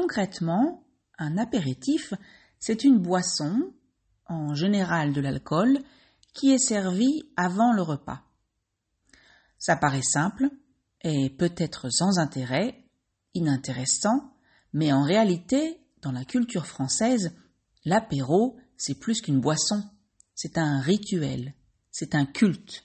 Concrètement, un apéritif, c'est une boisson, en général de l'alcool, qui est servie avant le repas. Ça paraît simple et peut-être sans intérêt, inintéressant, mais en réalité, dans la culture française, l'apéro, c'est plus qu'une boisson, c'est un rituel, c'est un culte.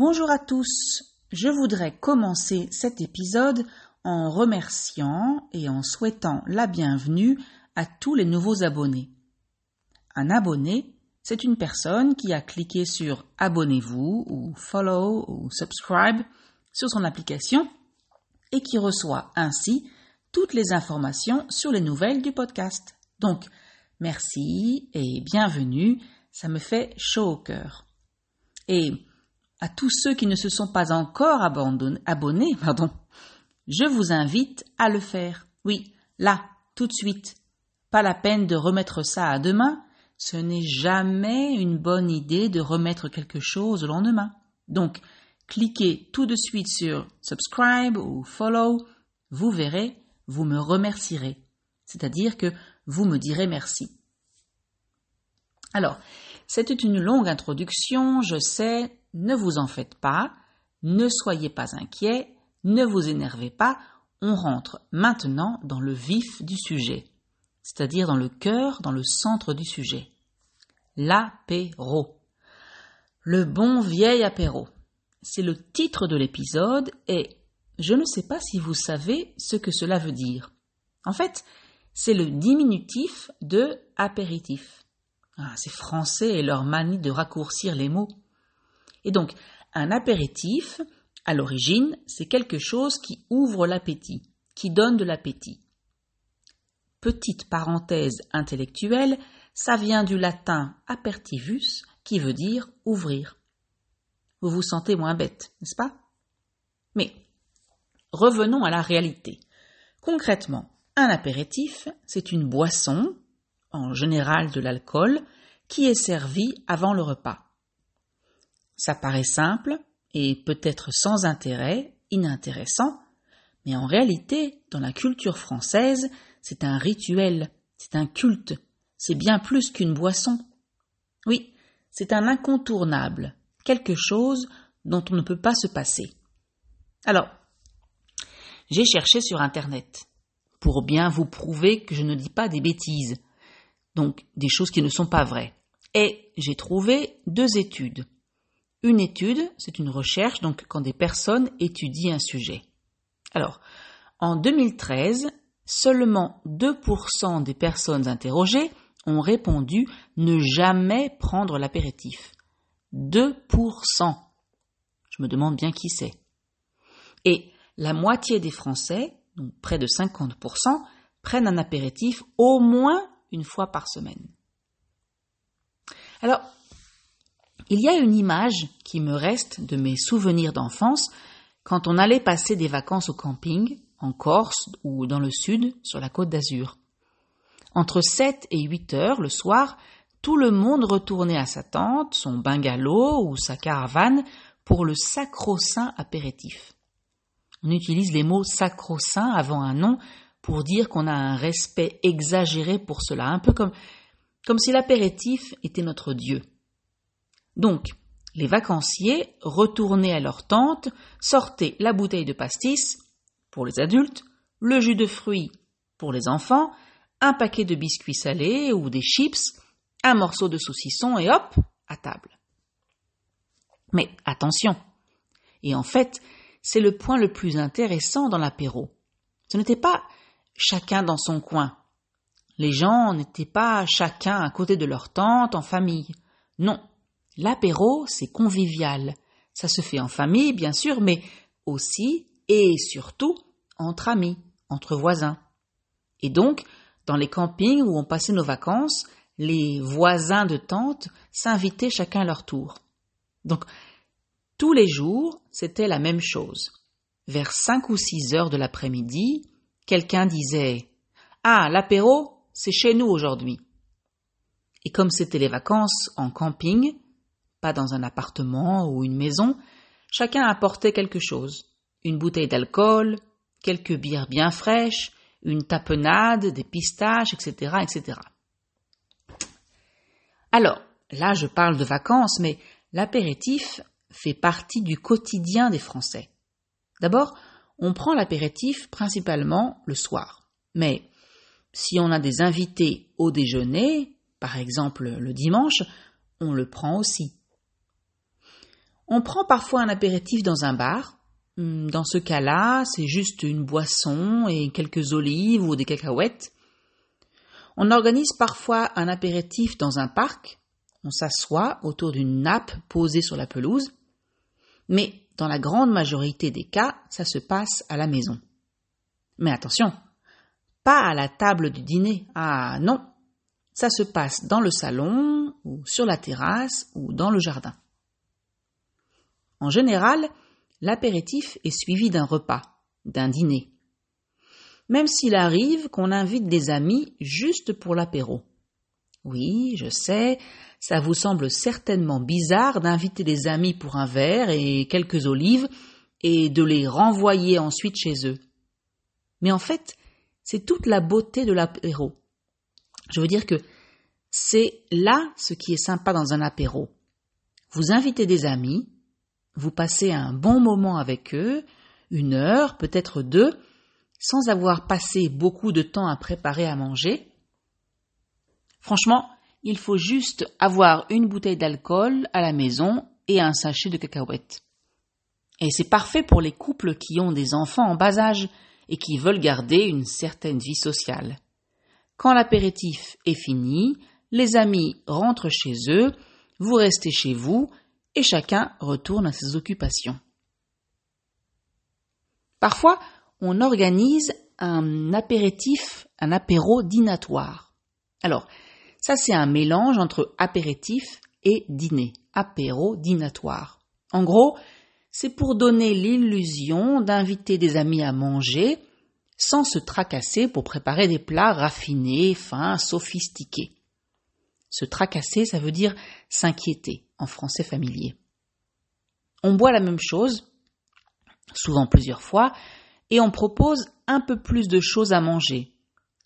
Bonjour à tous. Je voudrais commencer cet épisode en remerciant et en souhaitant la bienvenue à tous les nouveaux abonnés. Un abonné, c'est une personne qui a cliqué sur Abonnez-vous ou Follow ou Subscribe sur son application et qui reçoit ainsi toutes les informations sur les nouvelles du podcast. Donc, merci et bienvenue, ça me fait chaud au cœur. Et à tous ceux qui ne se sont pas encore abonnés, pardon, je vous invite à le faire. Oui, là, tout de suite. Pas la peine de remettre ça à demain. Ce n'est jamais une bonne idée de remettre quelque chose au lendemain. Donc, cliquez tout de suite sur subscribe ou follow. Vous verrez, vous me remercierez. C'est-à-dire que vous me direz merci. Alors, c'était une longue introduction, je sais, ne vous en faites pas, ne soyez pas inquiets, ne vous énervez pas, on rentre maintenant dans le vif du sujet, c'est-à-dire dans le cœur, dans le centre du sujet. L'apéro. Le bon vieil apéro. C'est le titre de l'épisode et je ne sais pas si vous savez ce que cela veut dire. En fait, c'est le diminutif de apéritif. Ah, français et leur manie de raccourcir les mots. Et donc, un apéritif, à l'origine, c'est quelque chose qui ouvre l'appétit, qui donne de l'appétit. Petite parenthèse intellectuelle, ça vient du latin apertivus, qui veut dire ouvrir. Vous vous sentez moins bête, n'est-ce pas? Mais revenons à la réalité. Concrètement, un apéritif, c'est une boisson, en général de l'alcool, qui est servie avant le repas. Ça paraît simple et peut-être sans intérêt, inintéressant, mais en réalité, dans la culture française, c'est un rituel, c'est un culte, c'est bien plus qu'une boisson. Oui, c'est un incontournable, quelque chose dont on ne peut pas se passer. Alors, j'ai cherché sur Internet pour bien vous prouver que je ne dis pas des bêtises, donc des choses qui ne sont pas vraies. Et j'ai trouvé deux études. Une étude, c'est une recherche, donc quand des personnes étudient un sujet. Alors, en 2013, seulement 2% des personnes interrogées ont répondu ne jamais prendre l'apéritif. 2%. Je me demande bien qui c'est. Et la moitié des Français, donc près de 50%, prennent un apéritif au moins une fois par semaine. Alors, il y a une image qui me reste de mes souvenirs d'enfance quand on allait passer des vacances au camping, en Corse ou dans le sud, sur la côte d'Azur. Entre 7 et 8 heures le soir, tout le monde retournait à sa tente, son bungalow ou sa caravane pour le sacro-saint apéritif. On utilise les mots sacro-saint avant un nom pour dire qu'on a un respect exagéré pour cela, un peu comme, comme si l'apéritif était notre Dieu. Donc, les vacanciers retournaient à leur tente, sortaient la bouteille de pastis pour les adultes, le jus de fruits pour les enfants, un paquet de biscuits salés ou des chips, un morceau de saucisson et hop, à table. Mais attention. Et en fait, c'est le point le plus intéressant dans l'apéro. Ce n'était pas chacun dans son coin. Les gens n'étaient pas chacun à côté de leur tante en famille. Non, l'apéro, c'est convivial. Ça se fait en famille, bien sûr, mais aussi et surtout entre amis, entre voisins. Et donc, dans les campings où on passait nos vacances, les voisins de tante s'invitaient chacun à leur tour. Donc, tous les jours, c'était la même chose. Vers cinq ou six heures de l'après-midi, quelqu'un disait Ah, l'apéro, c'est chez nous aujourd'hui. Et comme c'était les vacances en camping, pas dans un appartement ou une maison, chacun apportait quelque chose. Une bouteille d'alcool, quelques bières bien fraîches, une tapenade, des pistaches, etc., etc. Alors, là je parle de vacances, mais l'apéritif fait partie du quotidien des Français. D'abord, on prend l'apéritif principalement le soir. Mais si on a des invités au déjeuner, par exemple le dimanche, on le prend aussi. On prend parfois un apéritif dans un bar. Hmm, dans ce cas-là, c'est juste une boisson et quelques olives ou des cacahuètes. On organise parfois un apéritif dans un parc. On s'assoit autour d'une nappe posée sur la pelouse. Mais dans la grande majorité des cas, ça se passe à la maison. Mais attention, pas à la table du dîner. Ah non, ça se passe dans le salon, ou sur la terrasse, ou dans le jardin. En général, l'apéritif est suivi d'un repas, d'un dîner. Même s'il arrive qu'on invite des amis juste pour l'apéro. Oui, je sais, ça vous semble certainement bizarre d'inviter des amis pour un verre et quelques olives et de les renvoyer ensuite chez eux. Mais en fait, c'est toute la beauté de l'apéro. Je veux dire que c'est là ce qui est sympa dans un apéro. Vous invitez des amis, vous passez un bon moment avec eux, une heure, peut-être deux, sans avoir passé beaucoup de temps à préparer à manger. Franchement, il faut juste avoir une bouteille d'alcool à la maison et un sachet de cacahuètes. Et c'est parfait pour les couples qui ont des enfants en bas âge et qui veulent garder une certaine vie sociale. Quand l'apéritif est fini, les amis rentrent chez eux, vous restez chez vous et chacun retourne à ses occupations. Parfois, on organise un apéritif, un apéro dînatoire. Alors, ça c'est un mélange entre apéritif et dîner, apéro dînatoire. En gros, c'est pour donner l'illusion d'inviter des amis à manger sans se tracasser pour préparer des plats raffinés, fins, sophistiqués. Se tracasser, ça veut dire s'inquiéter en français familier. On boit la même chose, souvent plusieurs fois, et on propose un peu plus de choses à manger.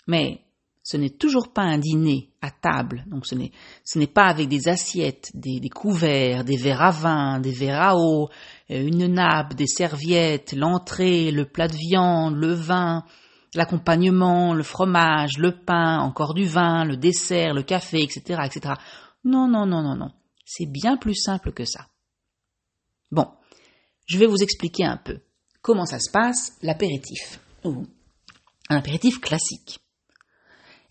Mais ce n'est toujours pas un dîner à table, donc ce n'est, pas avec des assiettes, des, des, couverts, des verres à vin, des verres à eau, euh, une nappe, des serviettes, l'entrée, le plat de viande, le vin, l'accompagnement, le fromage, le pain, encore du vin, le dessert, le café, etc., etc. Non, non, non, non, non. C'est bien plus simple que ça. Bon, je vais vous expliquer un peu comment ça se passe l'apéritif, un apéritif classique.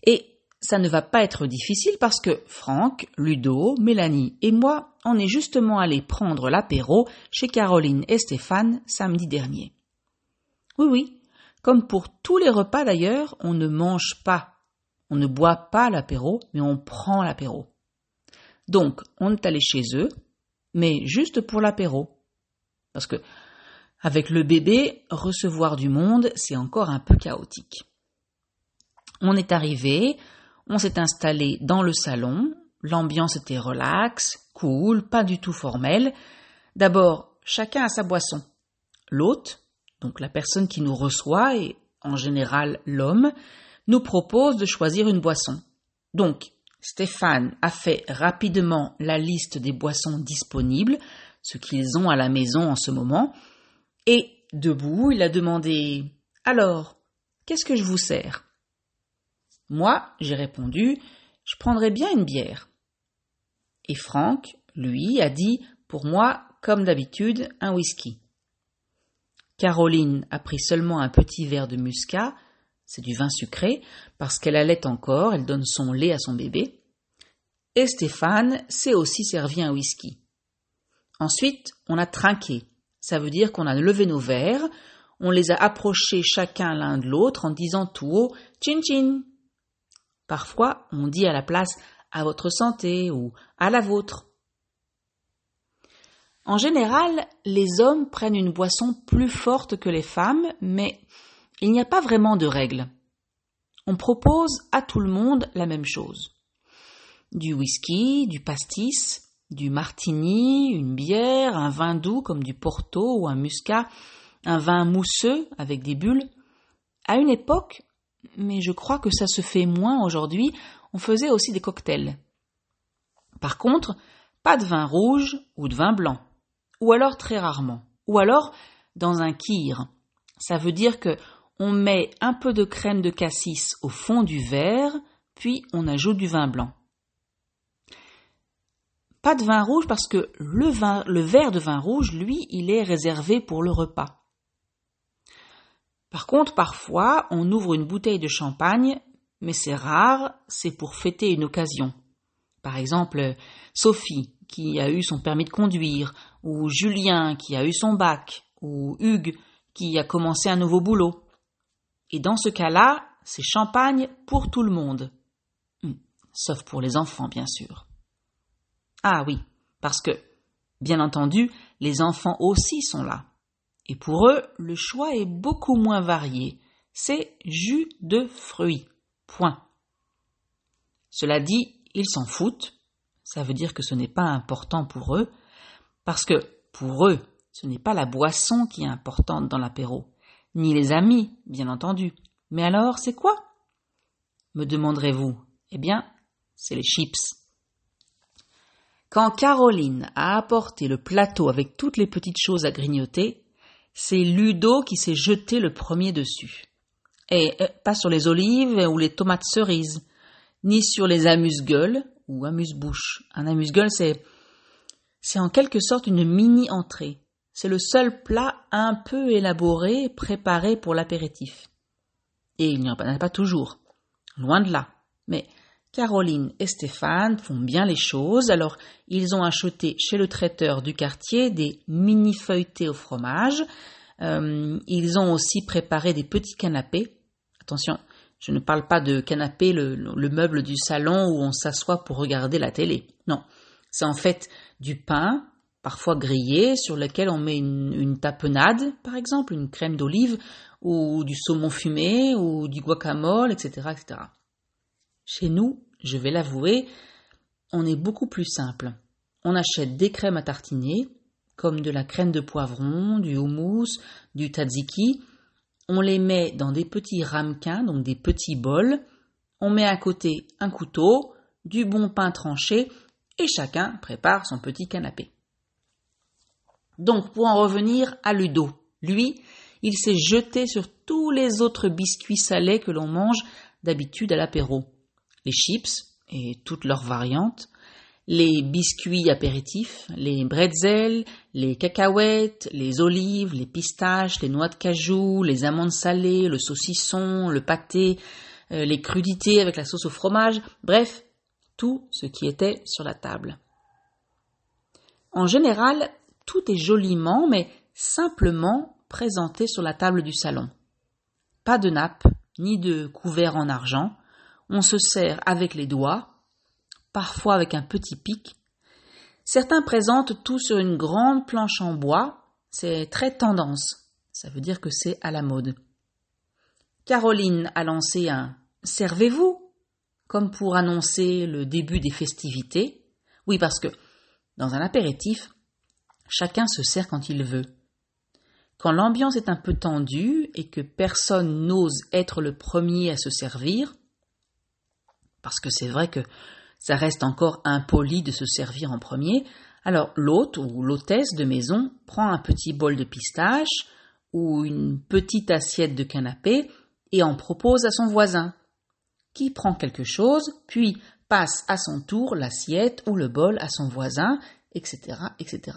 Et ça ne va pas être difficile parce que Franck, Ludo, Mélanie et moi, on est justement allés prendre l'apéro chez Caroline et Stéphane samedi dernier. Oui, oui, comme pour tous les repas d'ailleurs, on ne mange pas, on ne boit pas l'apéro, mais on prend l'apéro. Donc, on est allé chez eux, mais juste pour l'apéro. Parce que, avec le bébé, recevoir du monde, c'est encore un peu chaotique. On est arrivé, on s'est installé dans le salon, l'ambiance était relaxe, cool, pas du tout formelle. D'abord, chacun a sa boisson. L'hôte, donc la personne qui nous reçoit, et en général l'homme, nous propose de choisir une boisson. Donc, Stéphane a fait rapidement la liste des boissons disponibles, ce qu'ils ont à la maison en ce moment, et debout, il a demandé Alors, qu'est-ce que je vous sers? Moi, j'ai répondu Je prendrais bien une bière. Et Franck, lui, a dit Pour moi, comme d'habitude, un whisky. Caroline a pris seulement un petit verre de muscat, c'est du vin sucré, parce qu'elle allait encore, elle donne son lait à son bébé. Et Stéphane s'est aussi servi un whisky. Ensuite, on a trinqué. Ça veut dire qu'on a levé nos verres, on les a approchés chacun l'un de l'autre en disant tout haut Chin Chin. Parfois, on dit à la place à votre santé ou à la vôtre. En général, les hommes prennent une boisson plus forte que les femmes, mais il n'y a pas vraiment de règle. On propose à tout le monde la même chose. Du whisky, du pastis, du martini, une bière, un vin doux comme du porto ou un muscat, un vin mousseux avec des bulles. À une époque, mais je crois que ça se fait moins aujourd'hui, on faisait aussi des cocktails. Par contre, pas de vin rouge ou de vin blanc ou alors très rarement, ou alors dans un kir. Ça veut dire que on met un peu de crème de cassis au fond du verre, puis on ajoute du vin blanc. Pas de vin rouge parce que le, verre de vin rouge, lui, il est réservé pour le repas. Par contre, parfois, on ouvre une bouteille de champagne, mais c'est rare, c'est pour fêter une occasion. Par exemple, Sophie, qui a eu son permis de conduire, ou Julien qui a eu son bac, ou Hugues qui a commencé un nouveau boulot. Et dans ce cas-là, c'est champagne pour tout le monde. Hum, sauf pour les enfants, bien sûr. Ah oui, parce que, bien entendu, les enfants aussi sont là. Et pour eux, le choix est beaucoup moins varié. C'est jus de fruits. Point. Cela dit, ils s'en foutent. Ça veut dire que ce n'est pas important pour eux, parce que, pour eux, ce n'est pas la boisson qui est importante dans l'apéro, ni les amis, bien entendu. Mais alors, c'est quoi? Me demanderez-vous. Eh bien, c'est les chips. Quand Caroline a apporté le plateau avec toutes les petites choses à grignoter, c'est Ludo qui s'est jeté le premier dessus. Et euh, pas sur les olives ou les tomates cerises, ni sur les amuse-gueules ou amuse-bouches. Un amuse-gueule, c'est c'est en quelque sorte une mini-entrée. C'est le seul plat un peu élaboré, préparé pour l'apéritif. Et il n'y en a pas toujours. Loin de là. Mais Caroline et Stéphane font bien les choses, alors ils ont acheté chez le traiteur du quartier des mini feuilletés au fromage. Euh, ils ont aussi préparé des petits canapés. Attention, je ne parle pas de canapé, le meuble du salon où on s'assoit pour regarder la télé. Non, c'est en fait du pain, parfois grillé, sur lequel on met une, tapenade, par exemple, une crème d'olive, ou du saumon fumé, ou du guacamole, etc., etc. Chez nous, je vais l'avouer, on est beaucoup plus simple. On achète des crèmes à tartiner, comme de la crème de poivron, du houmous, du tzatziki. On les met dans des petits ramequins, donc des petits bols. On met à côté un couteau, du bon pain tranché et chacun prépare son petit canapé. Donc, pour en revenir à Ludo, lui, il s'est jeté sur tous les autres biscuits salés que l'on mange d'habitude à l'apéro. Les chips et toutes leurs variantes, les biscuits apéritifs, les bretzels, les cacahuètes, les olives, les pistaches, les noix de cajou, les amandes salées, le saucisson, le pâté, euh, les crudités avec la sauce au fromage, bref, tout ce qui était sur la table. En général, tout est joliment, mais simplement présenté sur la table du salon. Pas de nappe, ni de couvert en argent, on se sert avec les doigts, parfois avec un petit pic. Certains présentent tout sur une grande planche en bois, c'est très tendance, ça veut dire que c'est à la mode. Caroline a lancé un Servez-vous comme pour annoncer le début des festivités. Oui, parce que dans un apéritif, chacun se sert quand il veut. Quand l'ambiance est un peu tendue et que personne n'ose être le premier à se servir, parce que c'est vrai que ça reste encore impoli de se servir en premier, alors l'hôte ou l'hôtesse de maison prend un petit bol de pistache ou une petite assiette de canapé et en propose à son voisin qui prend quelque chose, puis passe à son tour l'assiette ou le bol à son voisin, etc., etc.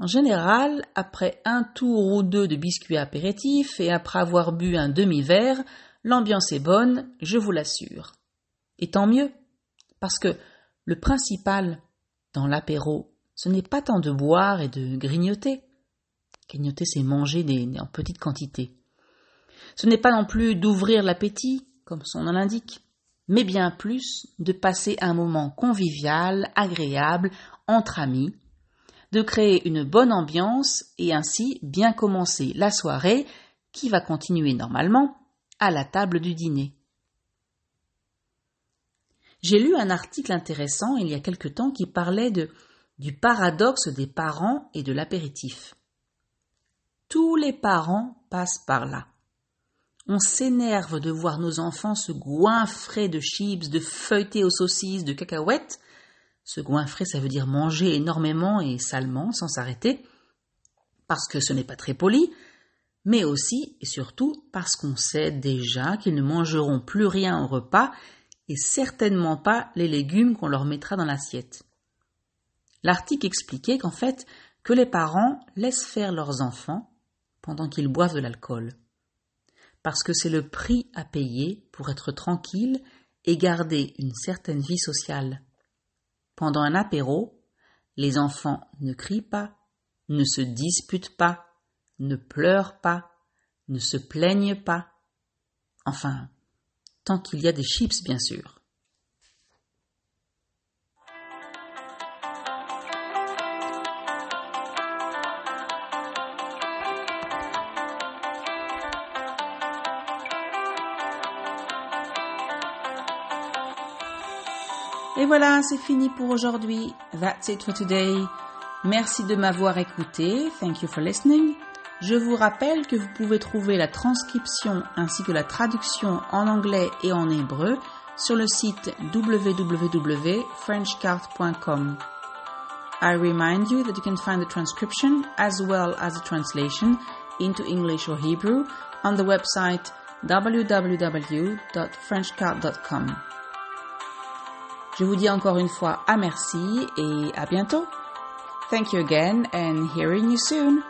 En général, après un tour ou deux de biscuits apéritifs et après avoir bu un demi-verre, l'ambiance est bonne, je vous l'assure. Et tant mieux, parce que le principal dans l'apéro, ce n'est pas tant de boire et de grignoter. Grignoter, c'est manger en petite quantité. Ce n'est pas non plus d'ouvrir l'appétit, comme son nom l'indique, mais bien plus de passer un moment convivial, agréable, entre amis, de créer une bonne ambiance et ainsi bien commencer la soirée qui va continuer normalement à la table du dîner. J'ai lu un article intéressant il y a quelque temps qui parlait du paradoxe des parents et de l'apéritif. Tous les parents passent par là. On s'énerve de voir nos enfants se goinfrer de chips, de feuilletés aux saucisses, de cacahuètes. Se goinfrer, ça veut dire manger énormément et salement, sans s'arrêter, parce que ce n'est pas très poli, mais aussi et surtout parce qu'on sait déjà qu'ils ne mangeront plus rien au repas et certainement pas les légumes qu'on leur mettra dans l'assiette. L'article expliquait qu'en fait, que les parents laissent faire leurs enfants pendant qu'ils boivent de l'alcool parce que c'est le prix à payer pour être tranquille et garder une certaine vie sociale. Pendant un apéro, les enfants ne crient pas, ne se disputent pas, ne pleurent pas, ne se plaignent pas. Enfin, tant qu'il y a des chips, bien sûr. Et voilà, c'est fini pour aujourd'hui. That's it for today. Merci de m'avoir écouté. Thank you for listening. Je vous rappelle que vous pouvez trouver la transcription ainsi que la traduction en anglais et en hébreu sur le site www.frenchcart.com. I remind you that you can find the transcription as well as the translation into English or Hebrew on the website www.frenchcart.com. Je vous dis encore une fois à merci et à bientôt. Thank you again and hearing you soon.